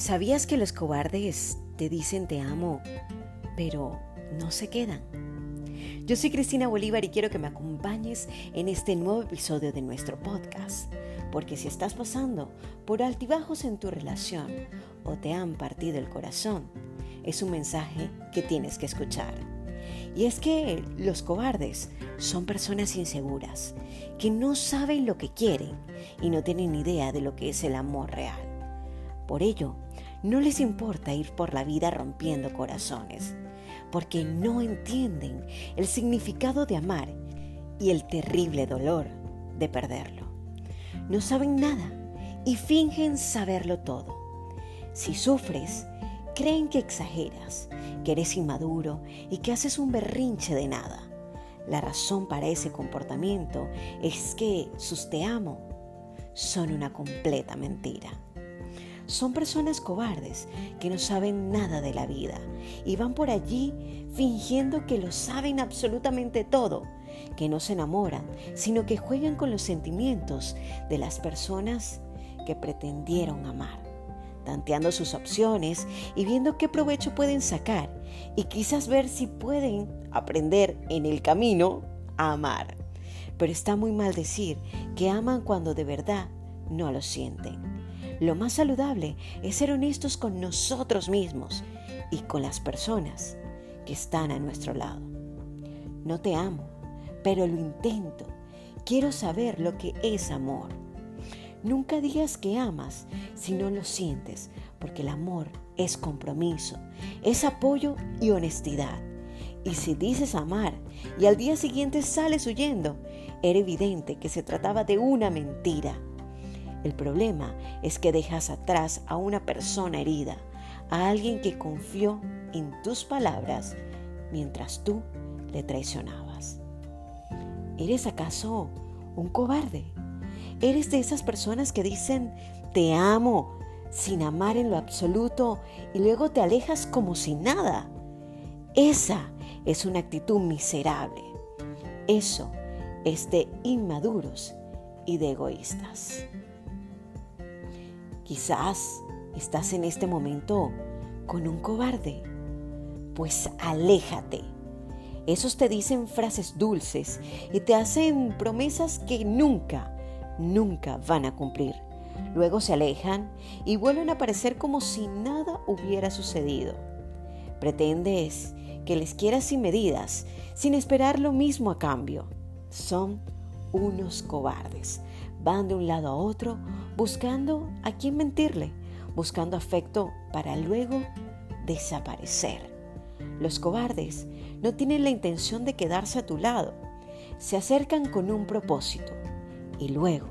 ¿Sabías que los cobardes te dicen te amo, pero no se quedan? Yo soy Cristina Bolívar y quiero que me acompañes en este nuevo episodio de nuestro podcast, porque si estás pasando por altibajos en tu relación o te han partido el corazón, es un mensaje que tienes que escuchar. Y es que los cobardes son personas inseguras, que no saben lo que quieren y no tienen idea de lo que es el amor real. Por ello, no les importa ir por la vida rompiendo corazones, porque no entienden el significado de amar y el terrible dolor de perderlo. No saben nada y fingen saberlo todo. Si sufres, creen que exageras, que eres inmaduro y que haces un berrinche de nada. La razón para ese comportamiento es que sus te amo son una completa mentira. Son personas cobardes que no saben nada de la vida y van por allí fingiendo que lo saben absolutamente todo, que no se enamoran, sino que juegan con los sentimientos de las personas que pretendieron amar, tanteando sus opciones y viendo qué provecho pueden sacar y quizás ver si pueden aprender en el camino a amar. Pero está muy mal decir que aman cuando de verdad no lo sienten. Lo más saludable es ser honestos con nosotros mismos y con las personas que están a nuestro lado. No te amo, pero lo intento. Quiero saber lo que es amor. Nunca digas que amas si no lo sientes, porque el amor es compromiso, es apoyo y honestidad. Y si dices amar y al día siguiente sales huyendo, era evidente que se trataba de una mentira. El problema es que dejas atrás a una persona herida, a alguien que confió en tus palabras mientras tú le traicionabas. ¿Eres acaso un cobarde? ¿Eres de esas personas que dicen te amo sin amar en lo absoluto y luego te alejas como si nada? Esa es una actitud miserable. Eso es de inmaduros y de egoístas. Quizás estás en este momento con un cobarde. Pues aléjate. Esos te dicen frases dulces y te hacen promesas que nunca, nunca van a cumplir. Luego se alejan y vuelven a aparecer como si nada hubiera sucedido. Pretendes que les quieras sin medidas, sin esperar lo mismo a cambio. Son unos cobardes. Van de un lado a otro buscando a quién mentirle, buscando afecto para luego desaparecer. Los cobardes no tienen la intención de quedarse a tu lado. Se acercan con un propósito y luego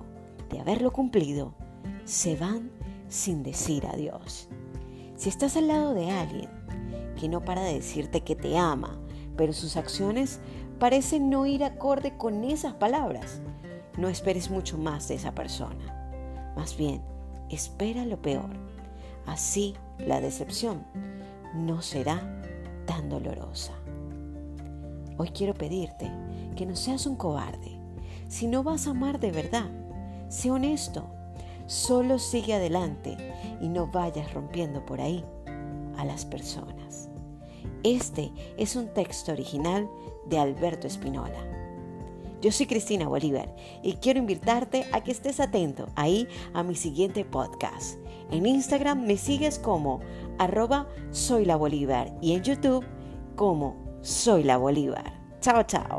de haberlo cumplido, se van sin decir adiós. Si estás al lado de alguien que no para de decirte que te ama, pero sus acciones parecen no ir acorde con esas palabras, no esperes mucho más de esa persona. Más bien, espera lo peor. Así la decepción no será tan dolorosa. Hoy quiero pedirte que no seas un cobarde. Si no vas a amar de verdad, sé honesto. Solo sigue adelante y no vayas rompiendo por ahí a las personas. Este es un texto original de Alberto Espinola. Yo soy Cristina Bolívar y quiero invitarte a que estés atento ahí a mi siguiente podcast. En Instagram me sigues como arroba soy la Bolívar y en YouTube como soy la Bolívar. Chao, chao.